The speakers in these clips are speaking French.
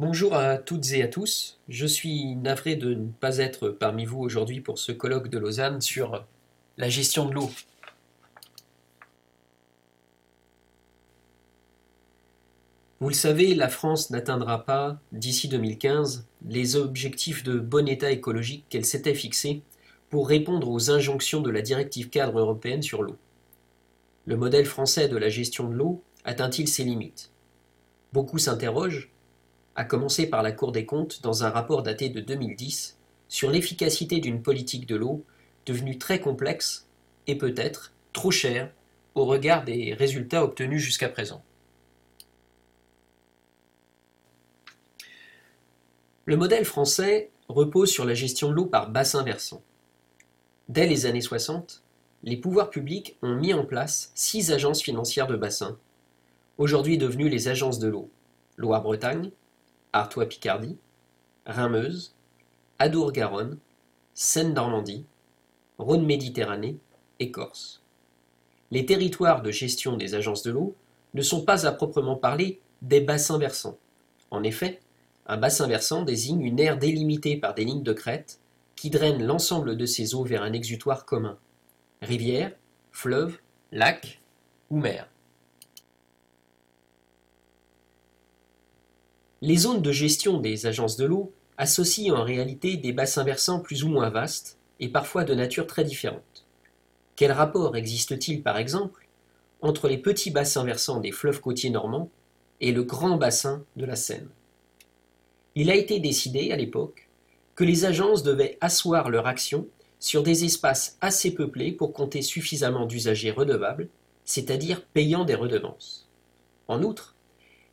Bonjour à toutes et à tous. Je suis navré de ne pas être parmi vous aujourd'hui pour ce colloque de Lausanne sur la gestion de l'eau. Vous le savez, la France n'atteindra pas, d'ici 2015, les objectifs de bon état écologique qu'elle s'était fixés pour répondre aux injonctions de la directive cadre européenne sur l'eau. Le modèle français de la gestion de l'eau atteint-il ses limites? Beaucoup s'interrogent, à commencer par la Cour des comptes dans un rapport daté de 2010 sur l'efficacité d'une politique de l'eau devenue très complexe et peut-être trop chère au regard des résultats obtenus jusqu'à présent. Le modèle français repose sur la gestion de l'eau par bassin versant. Dès les années 60, les pouvoirs publics ont mis en place six agences financières de bassin, aujourd'hui devenues les agences de l'eau Loire-Bretagne, Artois-Picardie, Rhin-Meuse, Adour-Garonne, Seine-Normandie, Rhône-Méditerranée et Corse. Les territoires de gestion des agences de l'eau ne sont pas à proprement parler des bassins versants. En effet, un bassin versant désigne une aire délimitée par des lignes de crête qui draine l'ensemble de ces eaux vers un exutoire commun. Rivière, fleuve, lac ou mer. Les zones de gestion des agences de l'eau associent en réalité des bassins versants plus ou moins vastes et parfois de nature très différente. Quel rapport existe-t-il par exemple entre les petits bassins versants des fleuves côtiers normands et le grand bassin de la Seine? Il a été décidé à l'époque que les agences devaient asseoir leur action sur des espaces assez peuplés pour compter suffisamment d'usagers redevables, c'est-à-dire payant des redevances. En outre,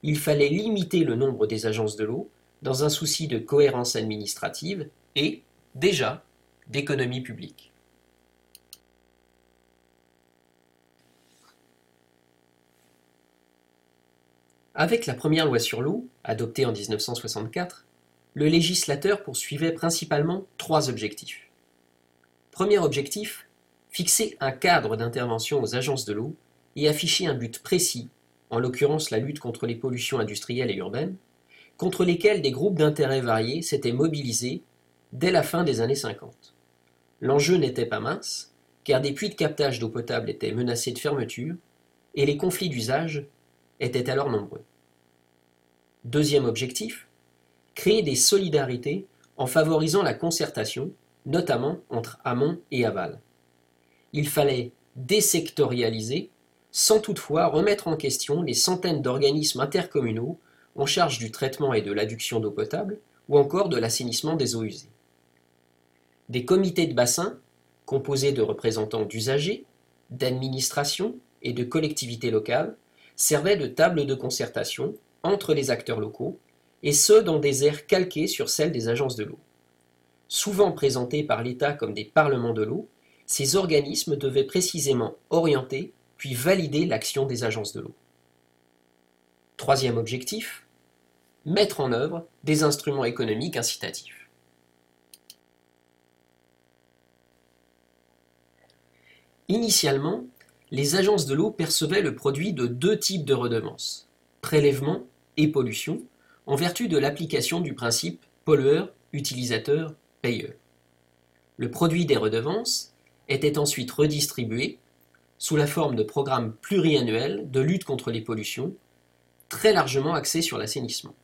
il fallait limiter le nombre des agences de l'eau dans un souci de cohérence administrative et, déjà, d'économie publique. Avec la première loi sur l'eau, adoptée en 1964, le législateur poursuivait principalement trois objectifs. Premier objectif, fixer un cadre d'intervention aux agences de l'eau et afficher un but précis, en l'occurrence la lutte contre les pollutions industrielles et urbaines, contre lesquelles des groupes d'intérêts variés s'étaient mobilisés dès la fin des années 50. L'enjeu n'était pas mince, car des puits de captage d'eau potable étaient menacés de fermeture, et les conflits d'usage étaient alors nombreux. Deuxième objectif, créer des solidarités en favorisant la concertation, notamment entre amont et aval. Il fallait désectorialiser, sans toutefois remettre en question les centaines d'organismes intercommunaux en charge du traitement et de l'adduction d'eau potable, ou encore de l'assainissement des eaux usées. Des comités de bassin, composés de représentants d'usagers, d'administrations et de collectivités locales, servaient de table de concertation entre les acteurs locaux et ce dans des aires calquées sur celles des agences de l'eau. Souvent présentés par l'État comme des parlements de l'eau, ces organismes devaient précisément orienter puis valider l'action des agences de l'eau. Troisième objectif, mettre en œuvre des instruments économiques incitatifs. Initialement, les agences de l'eau percevaient le produit de deux types de redevances, prélèvement et pollution, en vertu de l'application du principe pollueur-utilisateur-payeur. Le produit des redevances était ensuite redistribué sous la forme de programmes pluriannuels de lutte contre les pollutions, très largement axés sur l'assainissement.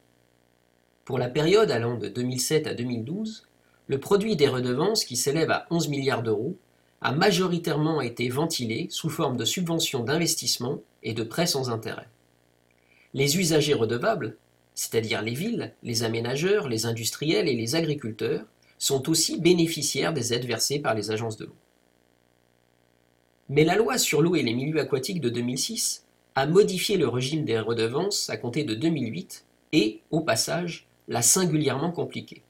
Pour la période allant de 2007 à 2012, le produit des redevances, qui s'élève à 11 milliards d'euros, a majoritairement été ventilé sous forme de subventions d'investissement et de prêts sans intérêt. Les usagers redevables, c'est-à-dire les villes, les aménageurs, les industriels et les agriculteurs, sont aussi bénéficiaires des aides versées par les agences de l'eau. Mais la loi sur l'eau et les milieux aquatiques de 2006 a modifié le régime des redevances à compter de 2008 et, au passage, l'a singulièrement compliqué.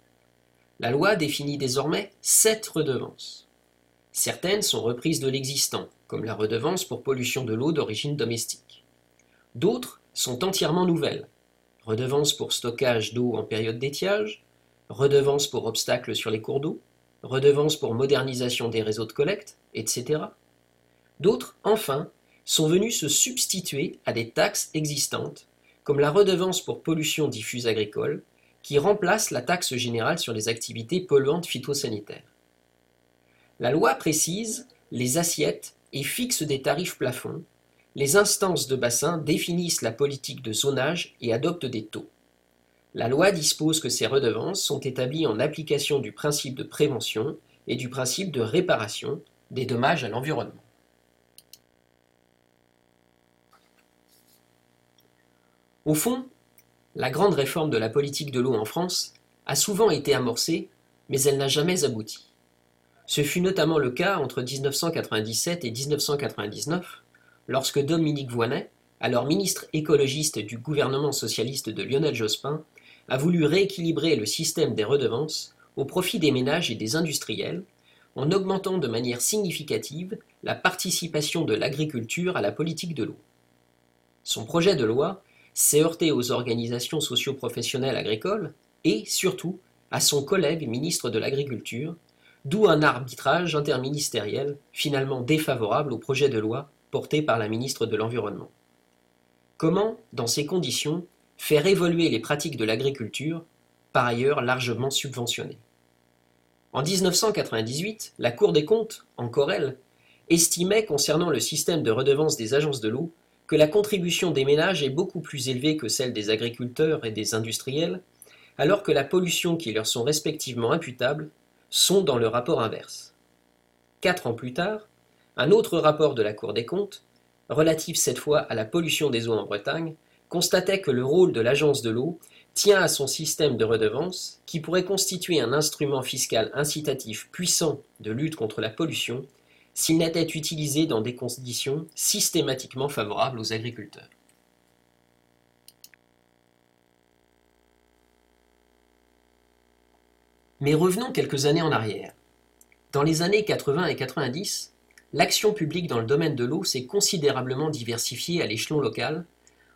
La loi définit désormais sept redevances. Certaines sont reprises de l'existant, comme la redevance pour pollution de l'eau d'origine domestique. D'autres sont entièrement nouvelles, redevance pour stockage d'eau en période d'étiage, redevance pour obstacles sur les cours d'eau, redevance pour modernisation des réseaux de collecte, etc. D'autres, enfin, sont venus se substituer à des taxes existantes, comme la redevance pour pollution diffuse agricole, qui remplace la taxe générale sur les activités polluantes phytosanitaires. La loi précise les assiettes et fixe des tarifs plafonds. Les instances de bassin définissent la politique de zonage et adoptent des taux. La loi dispose que ces redevances sont établies en application du principe de prévention et du principe de réparation des dommages à l'environnement. Au fond, la grande réforme de la politique de l'eau en France a souvent été amorcée, mais elle n'a jamais abouti. Ce fut notamment le cas entre 1997 et 1999, lorsque Dominique Voynet, alors ministre écologiste du gouvernement socialiste de Lionel Jospin, a voulu rééquilibrer le système des redevances au profit des ménages et des industriels, en augmentant de manière significative la participation de l'agriculture à la politique de l'eau. Son projet de loi s'est heurté aux organisations socio-professionnelles agricoles et, surtout, à son collègue ministre de l'Agriculture, d'où un arbitrage interministériel finalement défavorable au projet de loi porté par la ministre de l'Environnement. Comment, dans ces conditions, faire évoluer les pratiques de l'agriculture, par ailleurs largement subventionnées? En 1998, la Cour des comptes, encore elle, estimait concernant le système de redevance des agences de l'eau que la contribution des ménages est beaucoup plus élevée que celle des agriculteurs et des industriels, alors que la pollution qui leur sont respectivement imputables sont dans le rapport inverse. Quatre ans plus tard, un autre rapport de la Cour des comptes, relatif cette fois à la pollution des eaux en Bretagne, constatait que le rôle de l'agence de l'eau tient à son système de redevance qui pourrait constituer un instrument fiscal incitatif puissant de lutte contre la pollution s'il n'était utilisé dans des conditions systématiquement favorables aux agriculteurs. Mais revenons quelques années en arrière. Dans les années 80 et 90, l'action publique dans le domaine de l'eau s'est considérablement diversifiée à l'échelon local,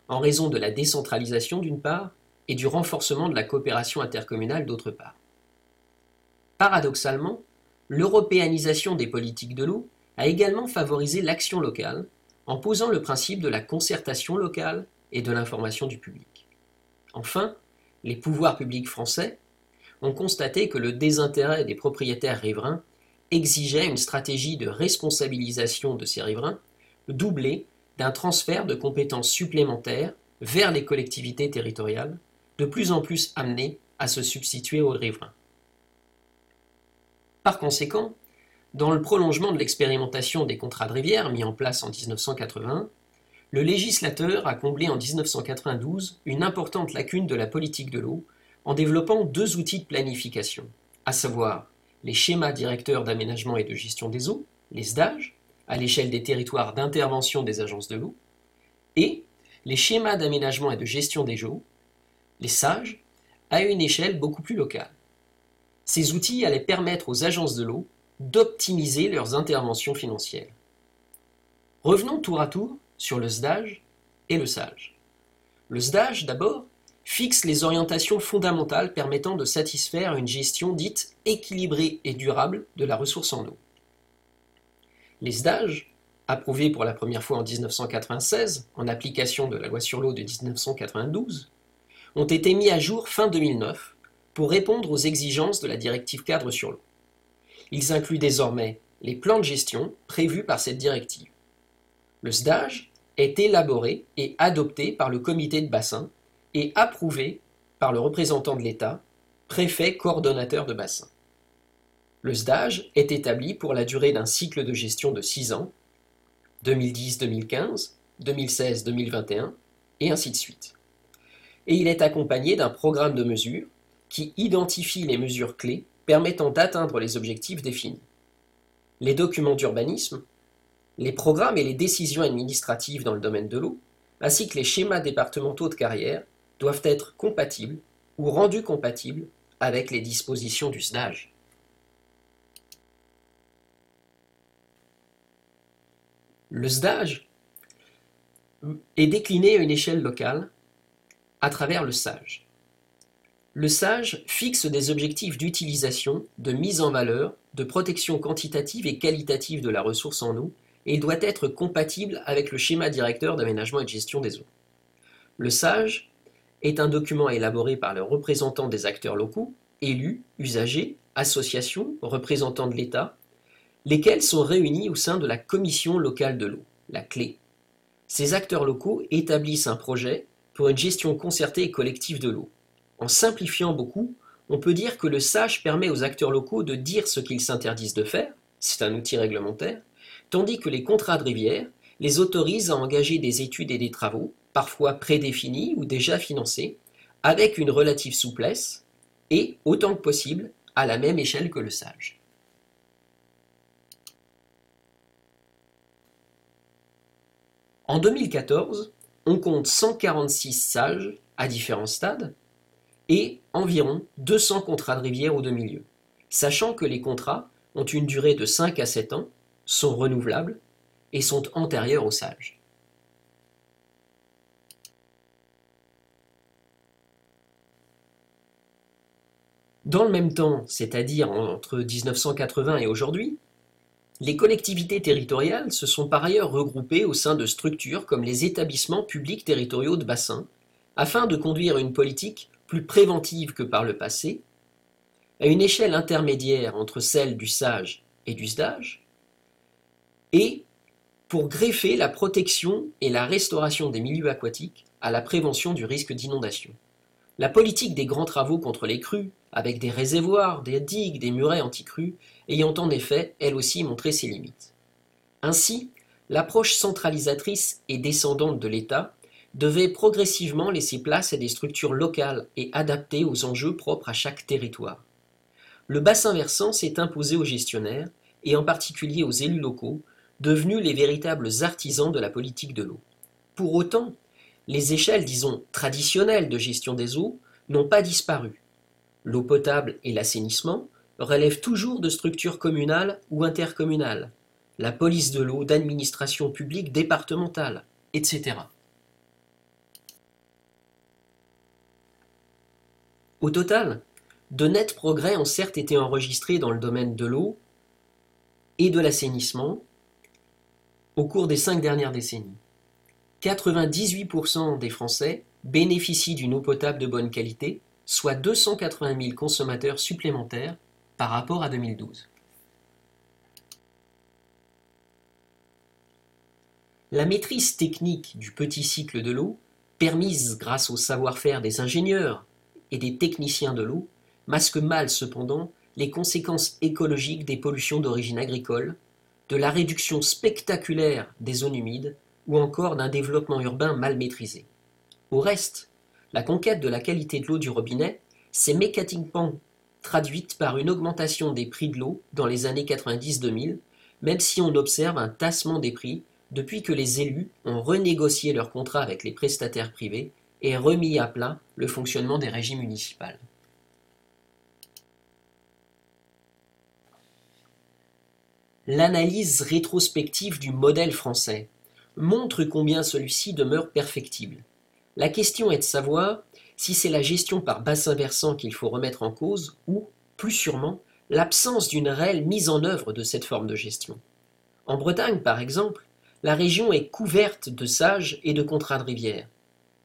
en raison de la décentralisation d'une part et du renforcement de la coopération intercommunale d'autre part. Paradoxalement, l'européanisation des politiques de l'eau a également favorisé l'action locale en posant le principe de la concertation locale et de l'information du public. Enfin, les pouvoirs publics français ont constaté que le désintérêt des propriétaires riverains exigeait une stratégie de responsabilisation de ces riverains, doublée d'un transfert de compétences supplémentaires vers les collectivités territoriales, de plus en plus amenées à se substituer aux riverains. Par conséquent, dans le prolongement de l'expérimentation des contrats de rivière mis en place en 1980, le législateur a comblé en 1992 une importante lacune de la politique de l'eau en développant deux outils de planification, à savoir les schémas directeurs d'aménagement et de gestion des eaux, les SDAGE, à l'échelle des territoires d'intervention des agences de l'eau, et les schémas d'aménagement et de gestion des eaux, les SAGE, à une échelle beaucoup plus locale. Ces outils allaient permettre aux agences de l'eau d'optimiser leurs interventions financières. Revenons tour à tour sur le SDAGE et le SAGE. Le SDAGE, d'abord, fixe les orientations fondamentales permettant de satisfaire une gestion dite équilibrée et durable de la ressource en eau. Les SDAGE, approuvés pour la première fois en 1996 en application de la loi sur l'eau de 1992, ont été mis à jour fin 2009 pour répondre aux exigences de la directive cadre sur l'eau. Ils incluent désormais les plans de gestion prévus par cette directive. Le SDAGE est élaboré et adopté par le comité de bassin et approuvé par le représentant de l'État, préfet coordonnateur de bassin. Le SDAGE est établi pour la durée d'un cycle de gestion de 6 ans, 2010-2015, 2016-2021, et ainsi de suite. Et il est accompagné d'un programme de mesures qui identifie les mesures clés permettant d'atteindre les objectifs définis. Les documents d'urbanisme, les programmes et les décisions administratives dans le domaine de l'eau, ainsi que les schémas départementaux de carrière, doivent être compatibles ou rendus compatibles avec les dispositions du SDAGE. Le SDAGE est décliné à une échelle locale à travers le SAGE. Le SAGE fixe des objectifs d'utilisation, de mise en valeur, de protection quantitative et qualitative de la ressource en eau et il doit être compatible avec le schéma directeur d'aménagement et de gestion des eaux. Le SAGE est un document élaboré par le représentant des acteurs locaux, élus, usagers, associations, représentants de l'État, lesquels sont réunis au sein de la commission locale de l'eau, la clé. Ces acteurs locaux établissent un projet pour une gestion concertée et collective de l'eau. En simplifiant beaucoup, on peut dire que le SAGE permet aux acteurs locaux de dire ce qu'ils s'interdisent de faire, c'est un outil réglementaire, tandis que les contrats de rivière les autorisent à engager des études et des travaux, parfois prédéfinis ou déjà financés, avec une relative souplesse et, autant que possible, à la même échelle que le SAGE. En 2014, on compte 146 sages à différents stades et environ 200 contrats de rivière ou de milieu, sachant que les contrats ont une durée de 5 à 7 ans, sont renouvelables et sont antérieurs aux sages. Dans le même temps, c'est-à-dire entre 1980 et aujourd'hui, les collectivités territoriales se sont par ailleurs regroupées au sein de structures comme les établissements publics territoriaux de bassin, afin de conduire une politique plus préventive que par le passé, à une échelle intermédiaire entre celle du SAGE et du SDAGE, et pour greffer la protection et la restauration des milieux aquatiques à la prévention du risque d'inondation. La politique des grands travaux contre les crues, avec des réservoirs, des digues, des murets anti-crues, ayant en effet, elle aussi, montré ses limites. Ainsi, l'approche centralisatrice et descendante de l'État devait progressivement laisser place à des structures locales et adaptées aux enjeux propres à chaque territoire. Le bassin versant s'est imposé aux gestionnaires, et en particulier aux élus locaux, devenus les véritables artisans de la politique de l'eau. Pour autant, les échelles, disons, traditionnelles de gestion des eaux n'ont pas disparu. L'eau potable et l'assainissement relèvent toujours de structures communales ou intercommunales, la police de l'eau d'administration publique départementale, etc. Au total, de nets progrès ont certes été enregistrés dans le domaine de l'eau et de l'assainissement au cours des cinq dernières décennies. 98% des Français bénéficient d'une eau potable de bonne qualité, soit 280 000 consommateurs supplémentaires par rapport à 2012. La maîtrise technique du petit cycle de l'eau, permise grâce au savoir-faire des ingénieurs et des techniciens de l'eau masquent mal cependant les conséquences écologiques des pollutions d'origine agricole, de la réduction spectaculaire des zones humides ou encore d'un développement urbain mal maîtrisé. Au reste, la conquête de la qualité de l'eau du robinet s'est mécaniquement traduite par une augmentation des prix de l'eau dans les années 90-2000, même si on observe un tassement des prix depuis que les élus ont renégocié leurs contrats avec les prestataires privés et remis à plat le fonctionnement des régies municipales. L'analyse rétrospective du modèle français montre combien celui-ci demeure perfectible. La question est de savoir si c'est la gestion par bassin versant qu'il faut remettre en cause ou, plus sûrement, l'absence d'une réelle mise en œuvre de cette forme de gestion. En Bretagne, par exemple, la région est couverte de sages et de contrats de rivière.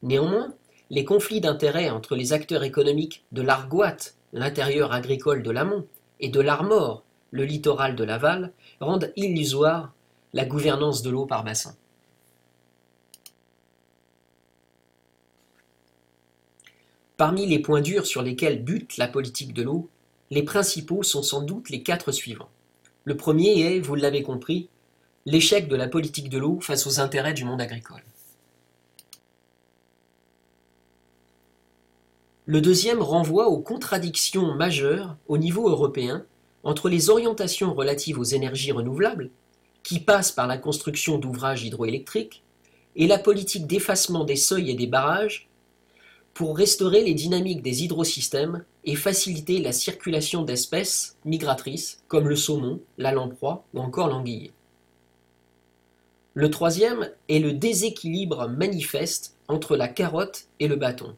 Néanmoins, les conflits d'intérêts entre les acteurs économiques de l'Argoate, l'intérieur agricole de l'amont, et de l'Armor, le littoral de l'aval, rendent illusoire la gouvernance de l'eau par bassin. Parmi les points durs sur lesquels bute la politique de l'eau, les principaux sont sans doute les quatre suivants. Le premier est, vous l'avez compris, l'échec de la politique de l'eau face aux intérêts du monde agricole. Le deuxième renvoie aux contradictions majeures au niveau européen entre les orientations relatives aux énergies renouvelables, qui passent par la construction d'ouvrages hydroélectriques, et la politique d'effacement des seuils et des barrages pour restaurer les dynamiques des hydrosystèmes et faciliter la circulation d'espèces migratrices comme le saumon, la lamproie ou encore l'anguille. Le troisième est le déséquilibre manifeste entre la carotte et le bâton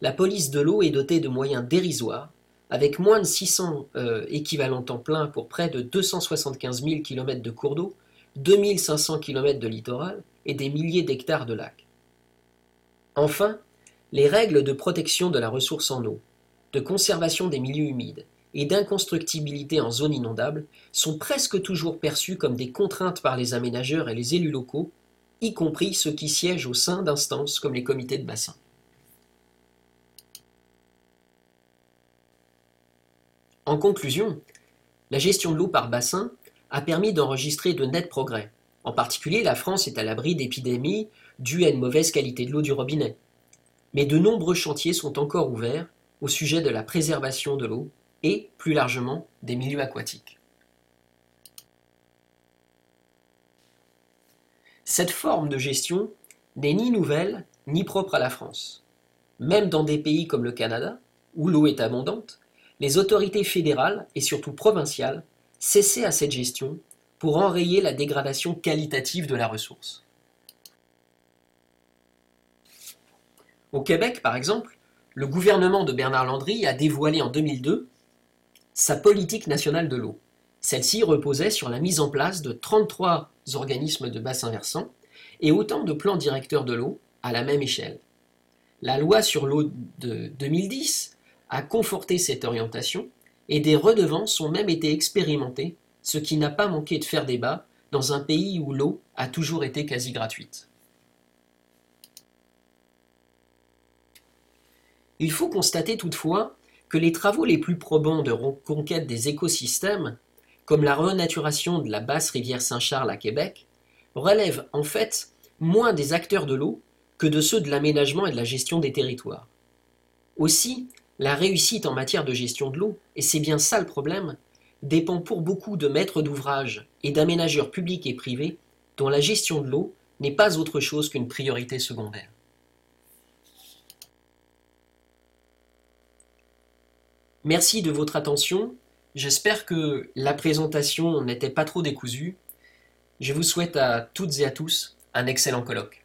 la police de l'eau est dotée de moyens dérisoires, avec moins de 600 euh, équivalents temps plein pour près de 275 000 km de cours d'eau, 2500 km de littoral et des milliers d'hectares de lacs. Enfin, les règles de protection de la ressource en eau, de conservation des milieux humides et d'inconstructibilité en zone inondable sont presque toujours perçues comme des contraintes par les aménageurs et les élus locaux, y compris ceux qui siègent au sein d'instances comme les comités de bassin. En conclusion, la gestion de l'eau par bassin a permis d'enregistrer de nets progrès. En particulier, la France est à l'abri d'épidémies dues à une mauvaise qualité de l'eau du robinet. Mais de nombreux chantiers sont encore ouverts au sujet de la préservation de l'eau et, plus largement, des milieux aquatiques. Cette forme de gestion n'est ni nouvelle ni propre à la France. Même dans des pays comme le Canada, où l'eau est abondante, les autorités fédérales et surtout provinciales cessaient à cette gestion pour enrayer la dégradation qualitative de la ressource. Au Québec, par exemple, le gouvernement de Bernard Landry a dévoilé en 2002 sa politique nationale de l'eau. Celle-ci reposait sur la mise en place de 33 organismes de bassin versant et autant de plans directeurs de l'eau à la même échelle. La loi sur l'eau de 2010 a conforté cette orientation et des redevances ont même été expérimentées, ce qui n'a pas manqué de faire débat dans un pays où l'eau a toujours été quasi gratuite. Il faut constater toutefois que les travaux les plus probants de reconquête des écosystèmes, comme la renaturation de la basse rivière Saint-Charles à Québec, relèvent en fait moins des acteurs de l'eau que de ceux de l'aménagement et de la gestion des territoires. Aussi, la réussite en matière de gestion de l'eau, et c'est bien ça le problème, dépend pour beaucoup de maîtres d'ouvrage et d'aménageurs publics et privés dont la gestion de l'eau n'est pas autre chose qu'une priorité secondaire. Merci de votre attention. J'espère que la présentation n'était pas trop décousue. Je vous souhaite à toutes et à tous un excellent colloque.